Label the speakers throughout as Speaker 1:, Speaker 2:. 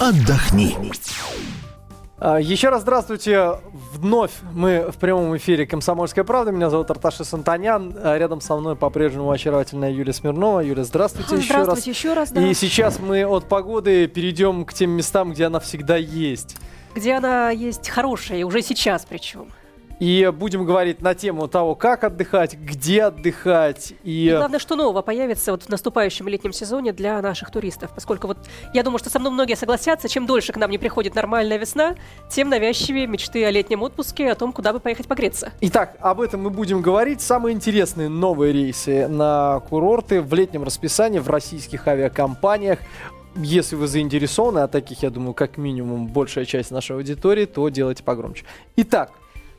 Speaker 1: отдохни.
Speaker 2: А, Еще раз здравствуйте. Вновь мы в прямом эфире «Комсомольская правда». Меня зовут Арташа Сантанян. А Рядом со мной по-прежнему очаровательная Юлия Смирнова. Юля, здравствуйте, еще раз.
Speaker 3: Здравствуйте еще раз, да.
Speaker 2: И сейчас мы от погоды перейдем к тем местам, где она всегда есть.
Speaker 3: Где она есть хорошая, уже сейчас причем.
Speaker 2: И будем говорить на тему того, как отдыхать, где отдыхать. И,
Speaker 3: И главное, что нового появится вот в наступающем летнем сезоне для наших туристов. Поскольку вот я думаю, что со мной многие согласятся, чем дольше к нам не приходит нормальная весна, тем навязчивее мечты о летнем отпуске, о том, куда бы поехать погреться.
Speaker 2: Итак, об этом мы будем говорить. Самые интересные новые рейсы на курорты в летнем расписании в российских авиакомпаниях. Если вы заинтересованы, а таких, я думаю, как минимум большая часть нашей аудитории, то делайте погромче. Итак,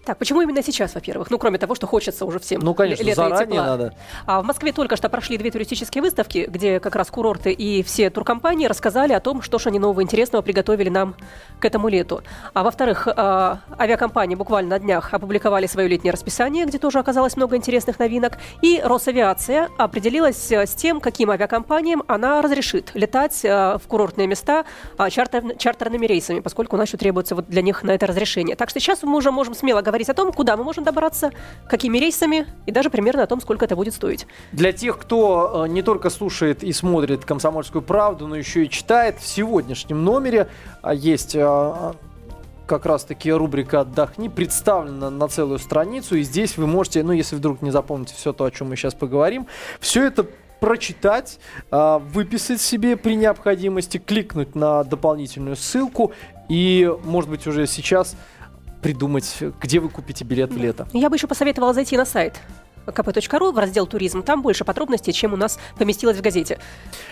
Speaker 3: Так, почему именно сейчас, во-первых? Ну, кроме того, что хочется уже всем
Speaker 2: ну, конечно,
Speaker 3: лето и
Speaker 2: заранее
Speaker 3: тепла.
Speaker 2: надо.
Speaker 3: А в Москве только что прошли две туристические выставки, где как раз курорты и все туркомпании рассказали о том, что же они нового интересного приготовили нам к этому лету. А во-вторых, а, авиакомпании буквально на днях опубликовали свое летнее расписание, где тоже оказалось много интересных новинок. И Росавиация определилась э, с тем, каким авиакомпаниям она разрешит летать э, в курортные места а, чартер- чартерными рейсами, поскольку у нас еще требуется вот для них на это разрешение. Так что сейчас мы уже можем смело говорить о том, куда мы можем добраться, какими рейсами и даже примерно о том, сколько это будет стоить.
Speaker 2: Для тех, кто э, не только слушает и смотрит «Комсомольскую правду», но еще и читает, в сегодняшнем номере а, есть э, как раз-таки рубрика «Отдохни» представлена на целую страницу, и здесь вы можете, ну, если вдруг не запомните все то, о чем мы сейчас поговорим, все это прочитать, а, выписать себе при необходимости, кликнуть на дополнительную ссылку и, может быть, уже сейчас придумать, где вы купите билет в лето.
Speaker 3: Я бы еще посоветовала зайти на сайт kp.ru в раздел «Туризм». Там больше подробностей, чем у нас поместилось в газете.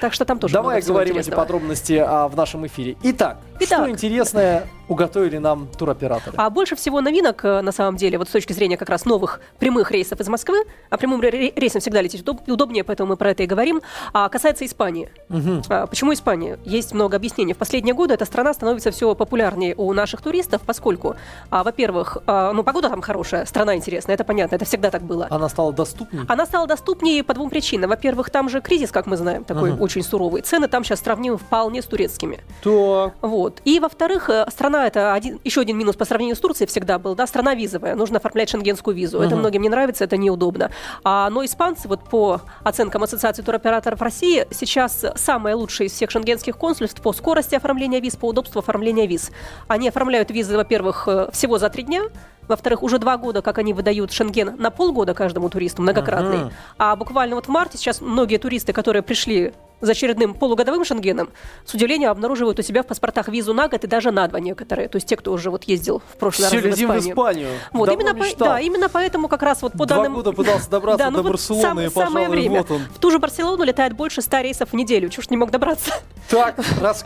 Speaker 3: Так что там тоже
Speaker 2: Давай говорим эти подробности а, в нашем эфире. Итак,
Speaker 3: Итак.
Speaker 2: что интересное уготовили нам туроператоры?
Speaker 3: А больше всего новинок, э, на самом деле, вот с точки зрения как раз новых прямых рейсов из Москвы, а прямым ре- рейсом всегда лететь удоб- удобнее, поэтому мы про это и говорим, а, касается Испании.
Speaker 2: Мгм.
Speaker 3: А, Почему Испания? Есть много объяснений. В последние годы эта страна становится все популярнее у наших туристов, поскольку, а, во-первых, а, ну, погода там хорошая, страна интересная, это понятно, это всегда так было.
Speaker 2: Она стала доступней?
Speaker 3: Она стала доступнее по двум причинам. Во-первых, там же кризис, как мы знаем, такой
Speaker 2: Ага.
Speaker 3: очень суровый. Цены там сейчас сравнимы вполне с турецкими.
Speaker 2: Так.
Speaker 3: Вот. И, во-вторых, э, страна это один, еще один минус по сравнению с Турцией всегда был, да, страна визовая, нужно оформлять шенгенскую визу. Это
Speaker 2: Мгм.
Speaker 3: многим не нравится, это неудобно. А, но испанцы, вот по оценкам Ассоциации туроператоров России, сейчас самое лучшее из всех шенгенских консульств по скорости оформления виз, по удобству оформления виз. Они оформляют визы, во-первых, э, всего за три дня, во-вторых, уже два года, как они выдают шенген на полгода каждому туристу, многократный.
Speaker 2: Ага.
Speaker 3: А буквально вот в марте сейчас многие туристы, которые пришли за очередным полугодовым шенгеном, с удивлением обнаруживают у себя в паспортах визу на год и даже на два некоторые. То есть те, кто уже вот ездил в прошлый
Speaker 2: Все
Speaker 3: раз в
Speaker 2: летим в
Speaker 3: Испанию.
Speaker 2: Испанию.
Speaker 3: Вот,
Speaker 2: Давно
Speaker 3: именно, по- да, именно поэтому как раз вот по
Speaker 2: Два
Speaker 3: данным...
Speaker 2: года пытался добраться
Speaker 3: Да, ну
Speaker 2: до
Speaker 3: вот
Speaker 2: Барселоны,
Speaker 3: сам-
Speaker 2: и,
Speaker 3: самое
Speaker 2: пожалуй,
Speaker 3: время.
Speaker 2: вот он.
Speaker 3: В ту же Барселону летает больше 100 рейсов в неделю. Чушь не мог добраться.
Speaker 2: Так, раз...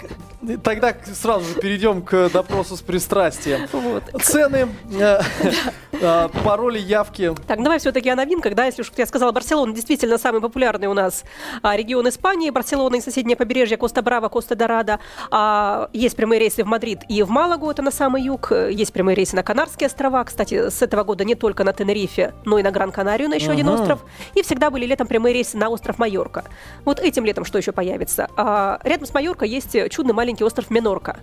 Speaker 2: тогда сразу же перейдем к допросу с пристрастием.
Speaker 3: Вот.
Speaker 2: Цены, э, пароли, явки.
Speaker 3: Так, давай все-таки о новинках, да, если уж я сказала, Барселона действительно самый популярный у нас а, регион Испании, Барселона и соседнее побережье Коста-Брава, Коста-Дорадо. А, есть прямые рейсы в Мадрид и в Малагу, это на самый юг, есть прямые рейсы на Канарские острова, кстати, с этого года не только на Тенерифе, но и на Гран-Канарию, на еще один остров, и всегда были летом прямые рейсы на остров Майорка. Вот этим летом что еще появится? А, рядом с Майоркой есть чудный маленький остров Минорка.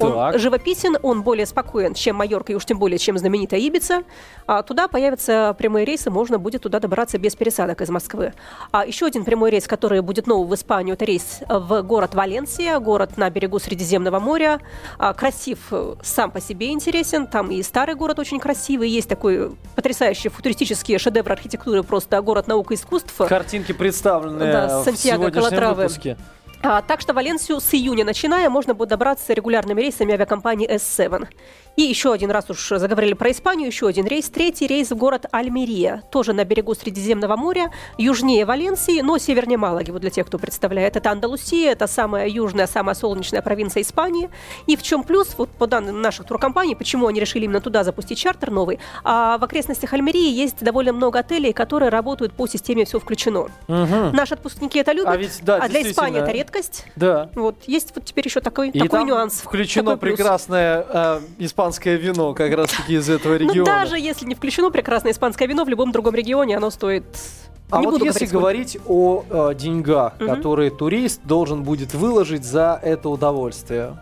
Speaker 3: Он живописен, он более спокоен, чем Майорка и уж тем более, чем знаменитая Ибица. А туда появятся прямые рейсы, можно будет туда добраться без пересадок из Москвы. А еще один прямой рейс, который будет новый в Испанию, это рейс в город Валенсия, город на берегу Средиземного моря. А, красив э, сам по себе интересен, там и старый город очень красивый, есть такой потрясающий футуристический шедевр архитектуры, просто город наук и искусств.
Speaker 2: Картинки представлены
Speaker 3: Да,
Speaker 2: в сегодняшнем
Speaker 3: Калатравы.
Speaker 2: выпуске.
Speaker 3: А, так что Валенсию с июня начиная можно будет добраться регулярными рейсами авиакомпании S7. И еще один раз уж заговорили про Испанию, еще один рейс. Третий рейс в город Альмерия, тоже на берегу Средиземного моря, южнее Валенсии, но севернее Малаги, вот для тех, кто представляет. Это Андалусия, это самая южная, самая солнечная провинция Испании. И в чем плюс, вот по данным наших туркомпаний, почему они решили именно туда запустить чартер новый, а в окрестностях Альмерии есть довольно много отелей, которые работают по системе «все включено».
Speaker 2: Мгм.
Speaker 3: Наши отпускники это любят,
Speaker 2: А ведь, да,
Speaker 3: а для Испании это редкость.
Speaker 2: Да.
Speaker 3: Вот есть вот теперь еще такой,
Speaker 2: И
Speaker 3: такой нюанс.
Speaker 2: включено
Speaker 3: такой
Speaker 2: прекрасное э, испанское вино, как раз таки из этого
Speaker 3: Ну
Speaker 2: региона.
Speaker 3: даже если не включено прекрасное испанское вино, в любом другом регионе оно стоит.
Speaker 2: А
Speaker 3: не
Speaker 2: вот если
Speaker 3: говорить, сколько.
Speaker 2: о э, деньгах,
Speaker 3: Мгм.
Speaker 2: которые турист должен будет выложить за это удовольствие,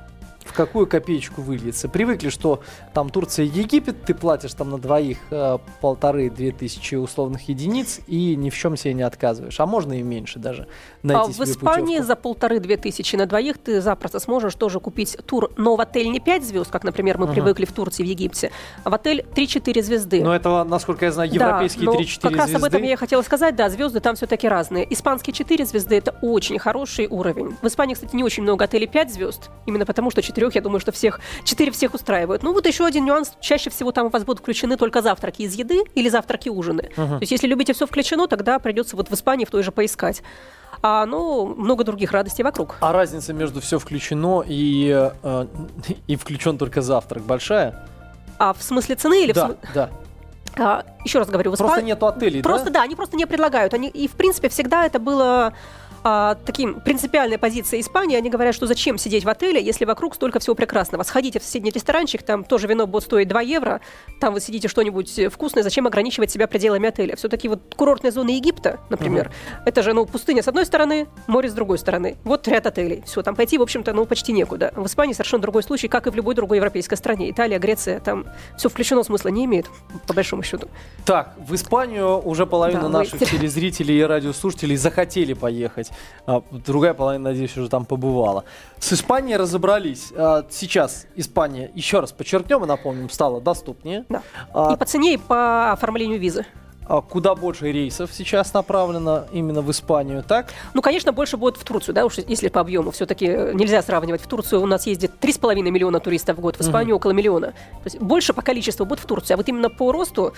Speaker 2: в какую копеечку выльется. Привыкли, что там Турция и Египет, ты платишь там на двоих э, полторы-две тысячи условных единиц и ни в чем себе не отказываешь. А можно и меньше даже найти
Speaker 3: А в Испании
Speaker 2: путевку.
Speaker 3: за полторы-две тысячи на двоих ты запросто сможешь тоже купить тур, но в отель не 5 звезд, как, например, мы
Speaker 2: Мгм.
Speaker 3: привыкли в Турции, в Египте, а в отель 3-4 звезды.
Speaker 2: Но это, насколько я знаю, европейские
Speaker 3: да, но
Speaker 2: 3-4
Speaker 3: как раз
Speaker 2: звезды.
Speaker 3: об этом я и хотела сказать, да, звезды там все-таки разные. Испанские 4 звезды это очень хороший уровень. В Испании, кстати, не очень много отелей 5 звезд, именно потому что 4, я думаю, что всех 4 всех устраивают. Ну вот еще один нюанс, чаще всего там у вас будут включены только завтраки из еды или завтраки ужины.
Speaker 2: Мгм.
Speaker 3: То есть если любите все включено, тогда придется вот в Испании в той же поискать. А, ну, много других радостей вокруг.
Speaker 2: А разница между все включено и, э, и включен только завтрак большая?
Speaker 3: А в смысле цены или в
Speaker 2: да,
Speaker 3: смы-
Speaker 2: да.
Speaker 3: А, еще раз говорю, в
Speaker 2: Просто
Speaker 3: Испа-
Speaker 2: нету отелей,
Speaker 3: Просто
Speaker 2: да?
Speaker 3: да, они просто не предлагают. Они, и, в принципе, всегда это было а, таким принципиальной позицией Испании. Они говорят, что зачем сидеть в отеле, если вокруг столько всего прекрасного. Сходите в соседний ресторанчик, там тоже вино будет стоить 2 евро, там вы сидите что-нибудь вкусное, зачем ограничивать себя пределами отеля? Все-таки вот курортные зоны Египта, например, это же, ну, пустыня с одной стороны, море с другой стороны. Вот ряд отелей. Все, там пойти, в общем-то, ну, почти некуда. В Испании совершенно другой случай, как и в любой другой европейской стране. Италия, Греция, там все включено, смысла не имеет, по большому счету.
Speaker 2: Так, в Испанию уже половина
Speaker 3: Да,
Speaker 2: наших
Speaker 3: вы-
Speaker 2: телезрителей и радиослушателей захотели поехать. А, другая половина, надеюсь, уже там побывала. С Испанией разобрались. А, сейчас Испания, еще раз подчеркнем и напомним, стала доступнее.
Speaker 3: Да.
Speaker 2: А,
Speaker 3: И по цене, и по оформлению визы.
Speaker 2: а куда больше рейсов сейчас направлено именно в Испанию, так?
Speaker 3: Ну, конечно, больше будет в Турцию, да, уж если по объему. Все-таки нельзя сравнивать. В Турцию у нас ездит 3,5 миллиона туристов в год, в Испанию около миллиона. То есть больше по количеству будет в Турции, а вот именно по росту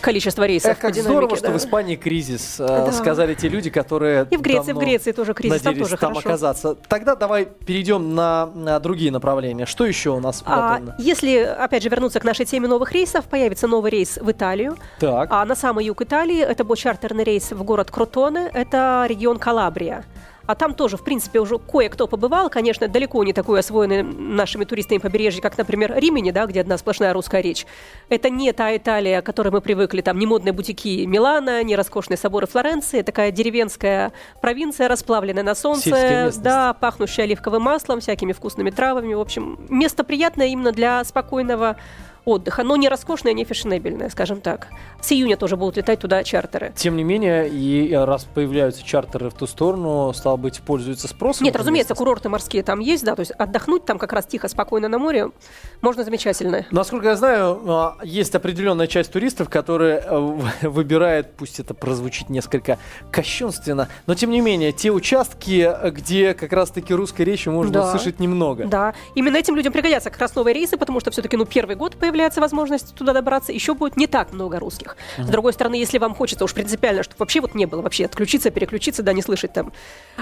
Speaker 3: количества рейсов.
Speaker 2: Эх, как
Speaker 3: динамике,
Speaker 2: здорово, что
Speaker 3: да.
Speaker 2: в Испании кризис, а,
Speaker 3: Да.
Speaker 2: сказали те люди, которые
Speaker 3: И в Греции, в Греции тоже кризис, там тоже
Speaker 2: там
Speaker 3: хорошо.
Speaker 2: оказаться. Тогда давай перейдем на, на другие направления. Что еще у нас
Speaker 3: А, если, опять же, вернуться к нашей теме новых рейсов, появится новый рейс в Италию.
Speaker 2: Так.
Speaker 3: А на самый юг Италии это будет чартерный рейс в город Кротоне, это регион Калабрия. А там тоже, в принципе, уже кое-кто побывал. Конечно, далеко не такой освоенный нашими туристами побережье, как, например, Римени, да, где одна сплошная русская речь. Это не та Италия, к которой мы привыкли. Там не модные бутики Милана, не роскошные соборы Флоренции. Такая деревенская провинция, расплавленная на солнце. Да, пахнущая оливковым маслом, всякими вкусными травами. В общем, место приятное именно для спокойного отдыха, но не роскошное, не фешенебельное, скажем так. С июня тоже будут летать туда чартеры.
Speaker 2: Тем не менее, и э, раз появляются чартеры в ту сторону, стало быть, пользуются спросом.
Speaker 3: Нет, разумеется, курорты морские там есть, да, то есть отдохнуть там как раз тихо, спокойно на море можно замечательно.
Speaker 2: Насколько я знаю, а, есть определенная часть туристов, которые э, выбирает, пусть это прозвучит несколько кощунственно, но тем не менее, те участки, где как раз-таки русской речи можно
Speaker 3: Да.
Speaker 2: услышать немного.
Speaker 3: Да, именно этим людям пригодятся как раз новые рейсы, потому что все-таки, ну, первый год появляется возможность туда добраться, еще будет не так много русских. С другой стороны, если вам хочется уж принципиально, чтобы вообще вот не было, вообще отключиться, переключиться, да, не слышать там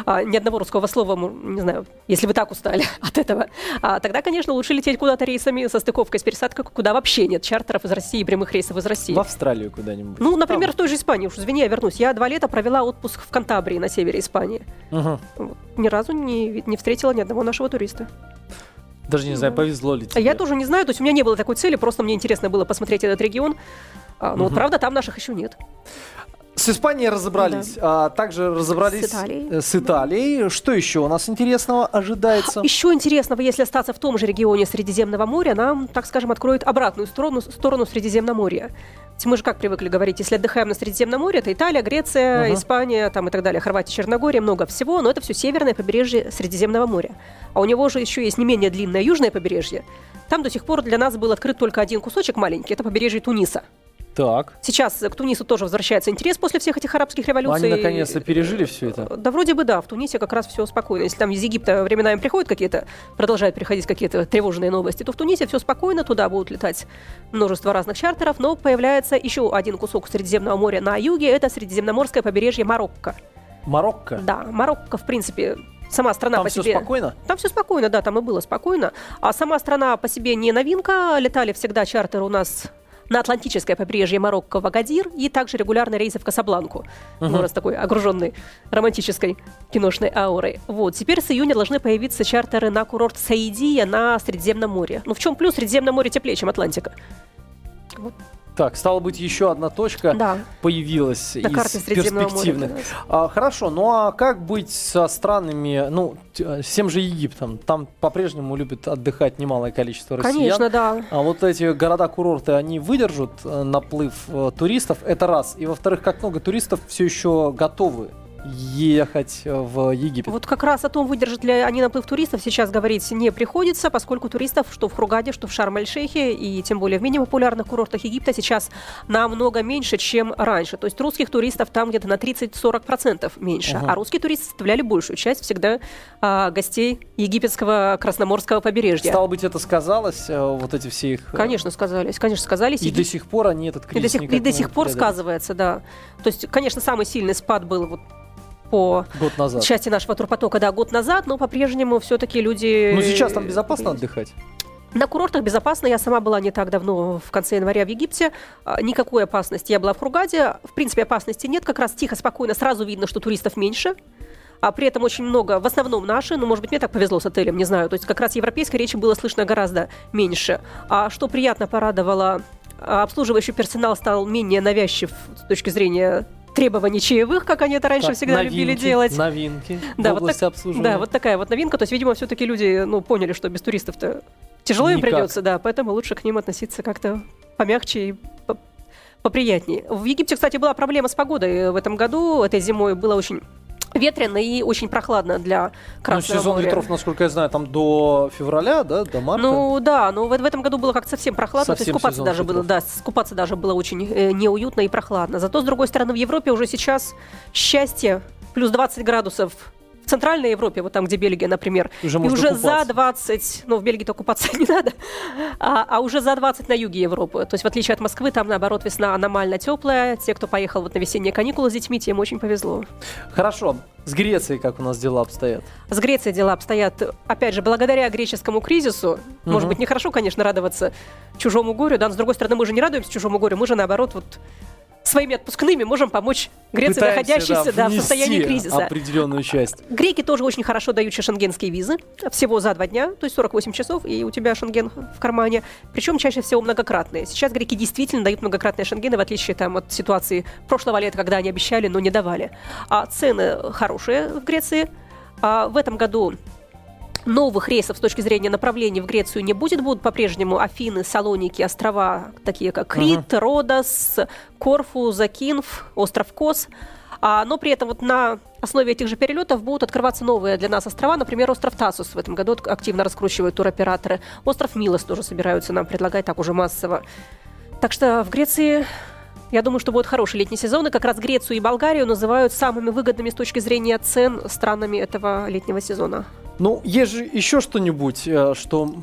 Speaker 3: а, ни одного русского слова, не знаю, если вы так устали от этого, а, тогда, конечно, лучше лететь куда-то рейсами со стыковкой, с пересадкой, куда вообще нет чартеров из России, прямых рейсов из России.
Speaker 2: В Австралию куда-нибудь.
Speaker 3: Ну, например,
Speaker 2: Там.
Speaker 3: в той же Испании, уж извини, я вернусь. Я два лета провела отпуск в Кантабрии на севере Испании.
Speaker 2: Мгм.
Speaker 3: Вот. Ни разу не, не встретила ни одного нашего туриста.
Speaker 2: Даже не знаю, повезло ли
Speaker 3: А
Speaker 2: тебе.
Speaker 3: Я тоже не знаю, то есть у меня не было такой цели, просто мне интересно было посмотреть этот регион. А, ну, вот,
Speaker 2: Мгм.
Speaker 3: правда, там наших еще нет.
Speaker 2: С Испанией разобрались, а также разобрались
Speaker 3: С Италией.
Speaker 2: э, с Италией. Что еще у нас интересного ожидается?
Speaker 3: Еще интересного, если остаться в том же регионе Средиземного моря, нам, так скажем, откроет обратную сторону, сторону Средиземноморья. Мы же как привыкли говорить, если отдыхаем на Средиземном море, это Италия, Греция,
Speaker 2: Ага.
Speaker 3: Испания там и так далее, Хорватия, Черногория, много всего, но это все северное побережье Средиземного моря. А у него же еще есть не менее длинное южное побережье. Там до сих пор для нас был открыт только один кусочек маленький, это побережье Туниса.
Speaker 2: Так.
Speaker 3: Сейчас к Тунису тоже возвращается интерес после всех этих арабских революций.
Speaker 2: Они наконец-то пережили все это.
Speaker 3: Да вроде бы да, в Тунисе как раз все спокойно. Если там из Египта временами приходят какие-то, продолжают приходить какие-то тревожные новости, то в Тунисе все спокойно, туда будут летать множество разных чартеров, но появляется еще один кусок Средиземного моря на юге, это Средиземноморское побережье Марокко.
Speaker 2: Марокко.
Speaker 3: Да, Марокко, в принципе, сама страна
Speaker 2: Там
Speaker 3: по
Speaker 2: все
Speaker 3: себе...
Speaker 2: спокойно?
Speaker 3: Там все спокойно, да, там и было спокойно. А сама страна по себе не новинка. Летали всегда чартеры у нас на Атлантическое побережье Марокко в Агадир и также регулярно рейсы в Касабланку.
Speaker 2: Мгм.
Speaker 3: Ну, раз такой огруженный романтической киношной аурой. Вот. Теперь с июня должны появиться чартеры на курорт Саидия на Средиземном море. Ну, в чем плюс? Средиземное море теплее, чем Атлантика. Вот.
Speaker 2: Так, стало быть, еще одна точка
Speaker 3: Да.
Speaker 2: появилась
Speaker 3: На
Speaker 2: из
Speaker 3: моря,
Speaker 2: перспективных.
Speaker 3: да.
Speaker 2: А, хорошо, ну а как быть со странами, ну, э, с тем же Египтом? Там по-прежнему любит отдыхать немалое количество россиян.
Speaker 3: Конечно, да.
Speaker 2: А вот эти города-курорты, они выдержат э, наплыв э, туристов? Это раз. И во-вторых, как много туристов все еще готовы ехать э, в Египет?
Speaker 3: Вот как раз о том, выдержат ли они наплыв туристов, сейчас говорить не приходится, поскольку туристов что в Хургаде, что в Шарм-эль-Шейхе, и тем более в менее популярных курортах Египта сейчас намного меньше, чем раньше. То есть русских туристов там где-то на 30-40% меньше,
Speaker 2: Ага.
Speaker 3: а русские туристы составляли большую часть всегда а, гостей египетского Красноморского побережья.
Speaker 2: Стало быть, это сказалось, э, вот эти все их... э,
Speaker 3: Конечно, сказались, конечно, сказались.
Speaker 2: И
Speaker 3: Егип-
Speaker 2: до сих пор они этот
Speaker 3: и
Speaker 2: кризис
Speaker 3: до сих, и до сих пор сказывается, да. То есть, конечно, самый сильный спад был вот по
Speaker 2: Год назад.
Speaker 3: части нашего турпотока, да, год назад, но по-прежнему все-таки люди...
Speaker 2: Ну, сейчас там безопасно отдыхать.
Speaker 3: На курортах безопасно. Я сама была не так давно, в конце января в Египте. А, Никакой опасности. Я была в Хургаде. В принципе, опасности нет. Как раз тихо, спокойно. Сразу видно, что туристов меньше. А при этом очень много, в основном наши, ну, может быть, мне так повезло с отелем, не знаю. То есть как раз европейской речи было слышно гораздо меньше. А что приятно порадовало, а, обслуживающий персонал стал менее навязчив с точки зрения требований чаевых, как они это раньше
Speaker 2: Так,
Speaker 3: всегда любили
Speaker 2: новинки,
Speaker 3: делать.
Speaker 2: Новинки
Speaker 3: Да,
Speaker 2: в
Speaker 3: вот так-
Speaker 2: обслуживания.
Speaker 3: Да, вот такая вот новинка. То есть, видимо, все-таки люди ну, поняли, что без туристов-то тяжело им
Speaker 2: Никак.
Speaker 3: придется, да, поэтому лучше к ним относиться как-то помягче и по- поприятнее. В Египте, кстати, была проблема с погодой в этом году. Этой зимой было очень ветрено и очень прохладно для
Speaker 2: Ну,
Speaker 3: Красного
Speaker 2: сезон
Speaker 3: моря.
Speaker 2: ветров, насколько я знаю, там до февраля, да, до марта.
Speaker 3: Ну да, но в, в этом году было как-то совсем прохладно,
Speaker 2: Совсем
Speaker 3: то есть купаться даже было,
Speaker 2: ветров.
Speaker 3: да, скупаться даже было очень э, неуютно и прохладно. Зато с другой стороны в Европе уже сейчас счастье плюс 20 градусов. Центральной Европе, вот там, где Бельгия, например,
Speaker 2: Уже
Speaker 3: и уже
Speaker 2: купаться.
Speaker 3: за 20, ну в Бельгии-то купаться не надо, а, а уже за 20 на юге Европы. То есть в отличие от Москвы, там наоборот весна аномально теплая. Те, кто поехал вот на весенние каникулы с детьми, тем очень повезло.
Speaker 2: Хорошо. С Грецией как у нас дела обстоят?
Speaker 3: С Грецией дела обстоят, опять же, благодаря греческому кризису. Может
Speaker 2: Мгм.
Speaker 3: быть, нехорошо, конечно, радоваться чужому горю, да, но с другой стороны, мы же не радуемся чужому горю, мы же, наоборот, вот своими отпускными можем помочь Греции,
Speaker 2: Пытаемся,
Speaker 3: находящейся да, в состоянии кризиса.
Speaker 2: определенную часть.
Speaker 3: Греки тоже очень хорошо дают шенгенские визы. Всего за два дня, то есть 48 часов, и у тебя шенген в кармане. Причем чаще всего многократные. Сейчас греки действительно дают многократные шенгены, в отличие там, от ситуации прошлого лета, когда они обещали, но не давали. А цены хорошие в Греции. А в этом году Новых рейсов с точки зрения направлений в Грецию не будет. Будут по-прежнему Афины, Салоники, острова, такие как Крит, Родос, Корфу, Закинф, остров Кос. А, но при этом вот на основе этих же перелетов будут открываться новые для нас острова. Например, остров Тасус в этом году активно раскручивают туроператоры. Остров Милос тоже собираются нам предлагать так уже массово. Так что в Греции я думаю, что будет хороший летний сезон, и как раз Грецию и Болгарию называют самыми выгодными с точки зрения цен странами этого летнего сезона.
Speaker 2: Ну, есть же еще что-нибудь, э, что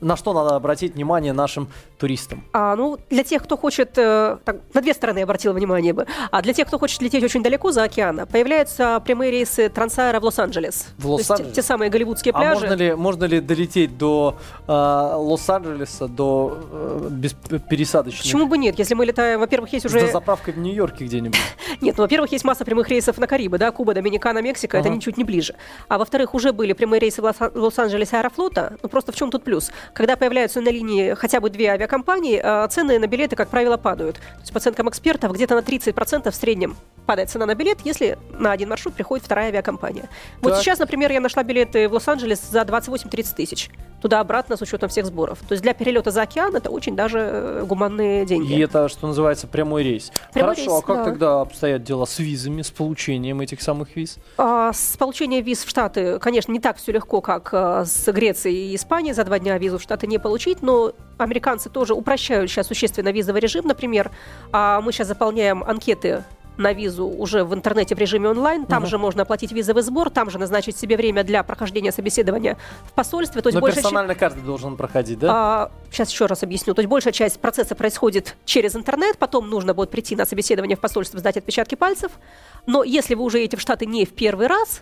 Speaker 2: на что надо обратить внимание нашим туристам.
Speaker 3: А, ну, для тех, кто хочет... э, так, на две стороны обратила внимание бы. А для тех, кто хочет лететь очень далеко за океана, появляются прямые рейсы Трансайра в Лос-Анджелес.
Speaker 2: В Лос-Анджелес?
Speaker 3: те самые голливудские
Speaker 2: А
Speaker 3: пляжи.
Speaker 2: можно ли, можно ли долететь до э, Лос-Анджелеса, до э, без пересадочных?
Speaker 3: Почему бы нет? Если мы летаем, во-первых, есть уже...
Speaker 2: заправкой в Нью-Йорке где-нибудь.
Speaker 3: Нет, ну, во-первых, есть масса прямых рейсов на Карибы, да, Куба, Доминикана, Мексика, это
Speaker 2: Ага.
Speaker 3: ничуть не ближе. А во-вторых, уже были прямые рейсы в Лос- Лос-Анджелесе Аэрофлота. Ну, просто в чем тут плюс? Когда появляются на линии хотя бы две авиакомпании, э, цены на билеты, как правило, падают. То есть, по оценкам экспертов, где-то на 30% в среднем падает цена на билет, если на один маршрут приходит вторая авиакомпания. Вот
Speaker 2: Так.
Speaker 3: сейчас, например, я нашла билеты в Лос-Анджелес за 28-30 тысяч. Туда-обратно с учетом всех сборов. То есть для перелета за океан это очень даже э, гуманные деньги.
Speaker 2: И это, что называется, прямой рейс.
Speaker 3: Прямой
Speaker 2: Хорошо,
Speaker 3: рейс,
Speaker 2: а как
Speaker 3: да.
Speaker 2: тогда обстоят дела с визами, с получением этих самых виз?
Speaker 3: А, С получением виз в Штаты, конечно, не так все легко, как а, с Грецией и Испанией. За два дня визу в Штаты не получить, но американцы тоже упрощают сейчас существенно визовый режим. Например, а, мы сейчас заполняем анкеты на визу уже в интернете в режиме онлайн. Там
Speaker 2: Мгм.
Speaker 3: же можно оплатить визовый сбор, там же назначить себе время для прохождения собеседования в посольстве. То есть
Speaker 2: Но
Speaker 3: большая ча-
Speaker 2: персонально каждый должен проходить, да?
Speaker 3: а, сейчас еще раз объясню. То есть большая часть процесса происходит через интернет, потом нужно будет прийти на собеседование в посольство, сдать отпечатки пальцев. Но если вы уже едете в Штаты не в первый раз,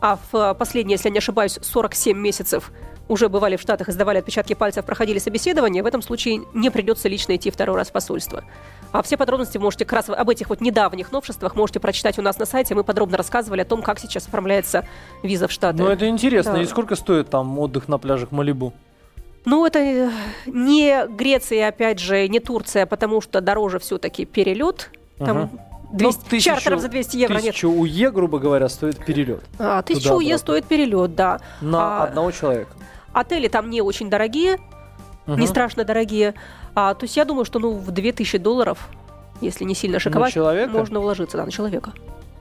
Speaker 3: а в э, последние, если я не ошибаюсь, 47 месяцев уже бывали в Штатах и сдавали отпечатки пальцев, проходили собеседование, в этом случае не придется лично идти второй раз в посольство. А все подробности можете как раз об этих вот недавних новшествах можете прочитать у нас на сайте. Мы подробно рассказывали о том, как сейчас оформляется виза в Штаты.
Speaker 2: Ну, это интересно.
Speaker 3: Да.
Speaker 2: И сколько стоит там отдых на пляжах Малибу?
Speaker 3: Ну, это э, не Греция, опять же, не Турция, потому что дороже все-таки перелет. Там
Speaker 2: Ага.
Speaker 3: 200,
Speaker 2: Ну, тысячу-
Speaker 3: чартеров за 200 евро нет.
Speaker 2: Тысячу УЕ, грубо говоря, стоит перелет
Speaker 3: А, тысячу. УЕ стоит перелет, да.
Speaker 2: на
Speaker 3: А,
Speaker 2: одного человека.
Speaker 3: Отели там не очень дорогие, не
Speaker 2: Мгм.
Speaker 3: страшно дорогие. А, то есть я думаю, что ну, в 2000 долларов, если не сильно шиковать, можно уложиться, да, на человека.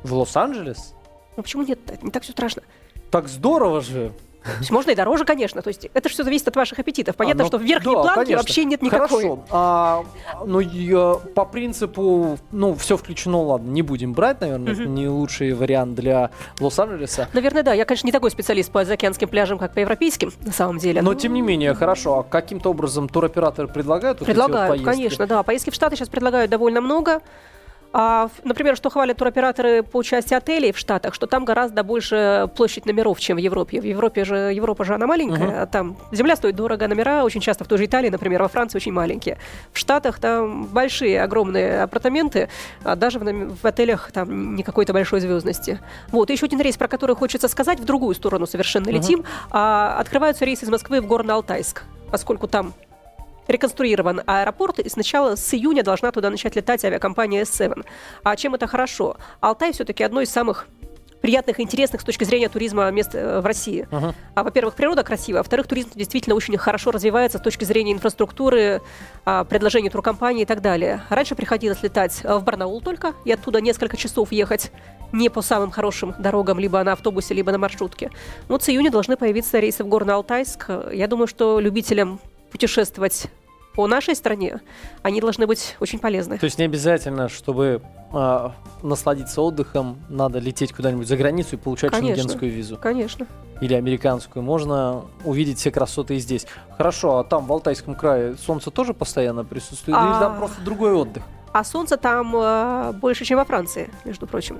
Speaker 2: В Лос-Анджелес?
Speaker 3: Ну почему нет? Не так все страшно.
Speaker 2: Так здорово же.
Speaker 3: То есть можно и дороже, конечно. То есть это все зависит от ваших аппетитов. Понятно,
Speaker 2: А, ну,
Speaker 3: что в верхней
Speaker 2: да,
Speaker 3: планке
Speaker 2: конечно.
Speaker 3: вообще нет никакой.
Speaker 2: Хорошо. А, ну, я- по принципу, ну, все включено, ладно, не будем брать, наверное, это
Speaker 3: Мгм.
Speaker 2: не лучший вариант для Лос-Анджелеса.
Speaker 3: Наверное, да. Я, конечно, не такой специалист по заокеанским пляжам, как по европейским, на самом деле.
Speaker 2: Но, тем не менее, хорошо. А каким-то образом туроператоры предлагают вот вот
Speaker 3: Предлагают,
Speaker 2: поездки?
Speaker 3: конечно, да. Поездки в Штаты сейчас предлагают довольно много. А, например, что хвалят туроператоры по части отелей в Штатах, что там гораздо больше площадь номеров, чем в Европе. В Европе же, Европа же она маленькая,
Speaker 2: Мгм.
Speaker 3: а там земля стоит дорого, номера очень часто в той же Италии, например, во Франции очень маленькие. В Штатах там большие, огромные апартаменты, а даже в, в отелях там не какой-то большой звездности. Вот, и еще один рейс, про который хочется сказать, в другую сторону совершенно
Speaker 2: Мгм.
Speaker 3: летим. А, открываются рейсы из Москвы в Горно-Алтайск, поскольку там реконструирован аэропорт, и сначала с июня должна туда начать летать авиакомпания S7. А чем это хорошо? Алтай все-таки одно из самых приятных и интересных с точки зрения туризма мест э, в России.
Speaker 2: Мгм.
Speaker 3: А, во-первых, природа красивая, а во-вторых, туризм действительно очень хорошо развивается с точки зрения инфраструктуры, а, предложений туркомпаний и так далее. Раньше приходилось летать э, в Барнаул только, и оттуда несколько часов ехать не по самым хорошим дорогам, либо на автобусе, либо на маршрутке. Вот с июня должны появиться рейсы в Горно-Алтайск. Я думаю, что любителям путешествовать по нашей стране, они должны быть очень полезны.
Speaker 2: То есть не обязательно, чтобы а, насладиться отдыхом, надо лететь куда-нибудь за границу и получать
Speaker 3: Конечно.
Speaker 2: шенгенскую визу.
Speaker 3: Конечно.
Speaker 2: Или американскую. Можно увидеть все красоты и здесь. Хорошо, а там в Алтайском крае солнце тоже постоянно присутствует? Или
Speaker 3: А.
Speaker 2: там просто другой отдых?
Speaker 3: А солнца там э, больше, чем во Франции, между прочим.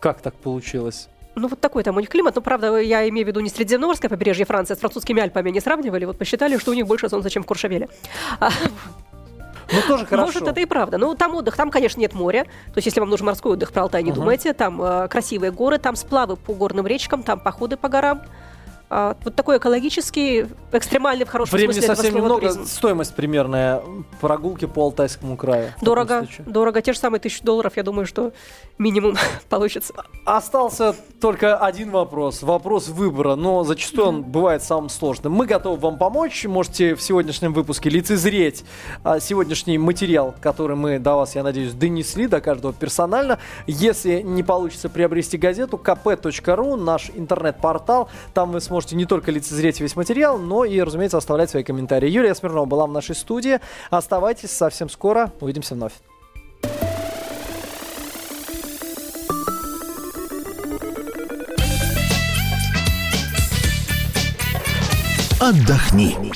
Speaker 2: Как так получилось?
Speaker 3: Ну, вот такой там у них климат. Ну, правда, я имею в виду не Средиземноморское побережье Франции, а с французскими Альпами не сравнивали. Вот посчитали, что у них больше солнца, чем в Куршавеле. А,
Speaker 2: Ну, тоже хорошо.
Speaker 3: Может, это и правда. Ну, там отдых, там, конечно, нет моря. То есть, если вам нужен морской отдых, про Алтай не
Speaker 2: Мгм.
Speaker 3: думайте. Там э, красивые горы, там сплавы по горным речкам, там походы по горам. А, вот такой экологический, экстремальный в хорошем
Speaker 2: Времени
Speaker 3: смысле этого
Speaker 2: совсем немного.
Speaker 3: туризм.
Speaker 2: Стоимость примерная прогулки по Алтайскому краю.
Speaker 3: Дорого, дорого. Те же самые тысячу долларов, я думаю, что минимум получится.
Speaker 2: Остался только один вопрос. Вопрос выбора, но зачастую он бывает самым сложным. Мы готовы вам помочь. Можете в сегодняшнем выпуске лицезреть а, сегодняшний материал, который мы до вас, я надеюсь, донесли, до каждого персонально. Если не получится приобрести газету, kp.ru, наш интернет-портал. Там вы сможете не только лицезреть весь материал, но и, разумеется, оставлять свои комментарии. Юлия Смирнова была в нашей студии. Оставайтесь, совсем скоро увидимся вновь.
Speaker 1: отдохни.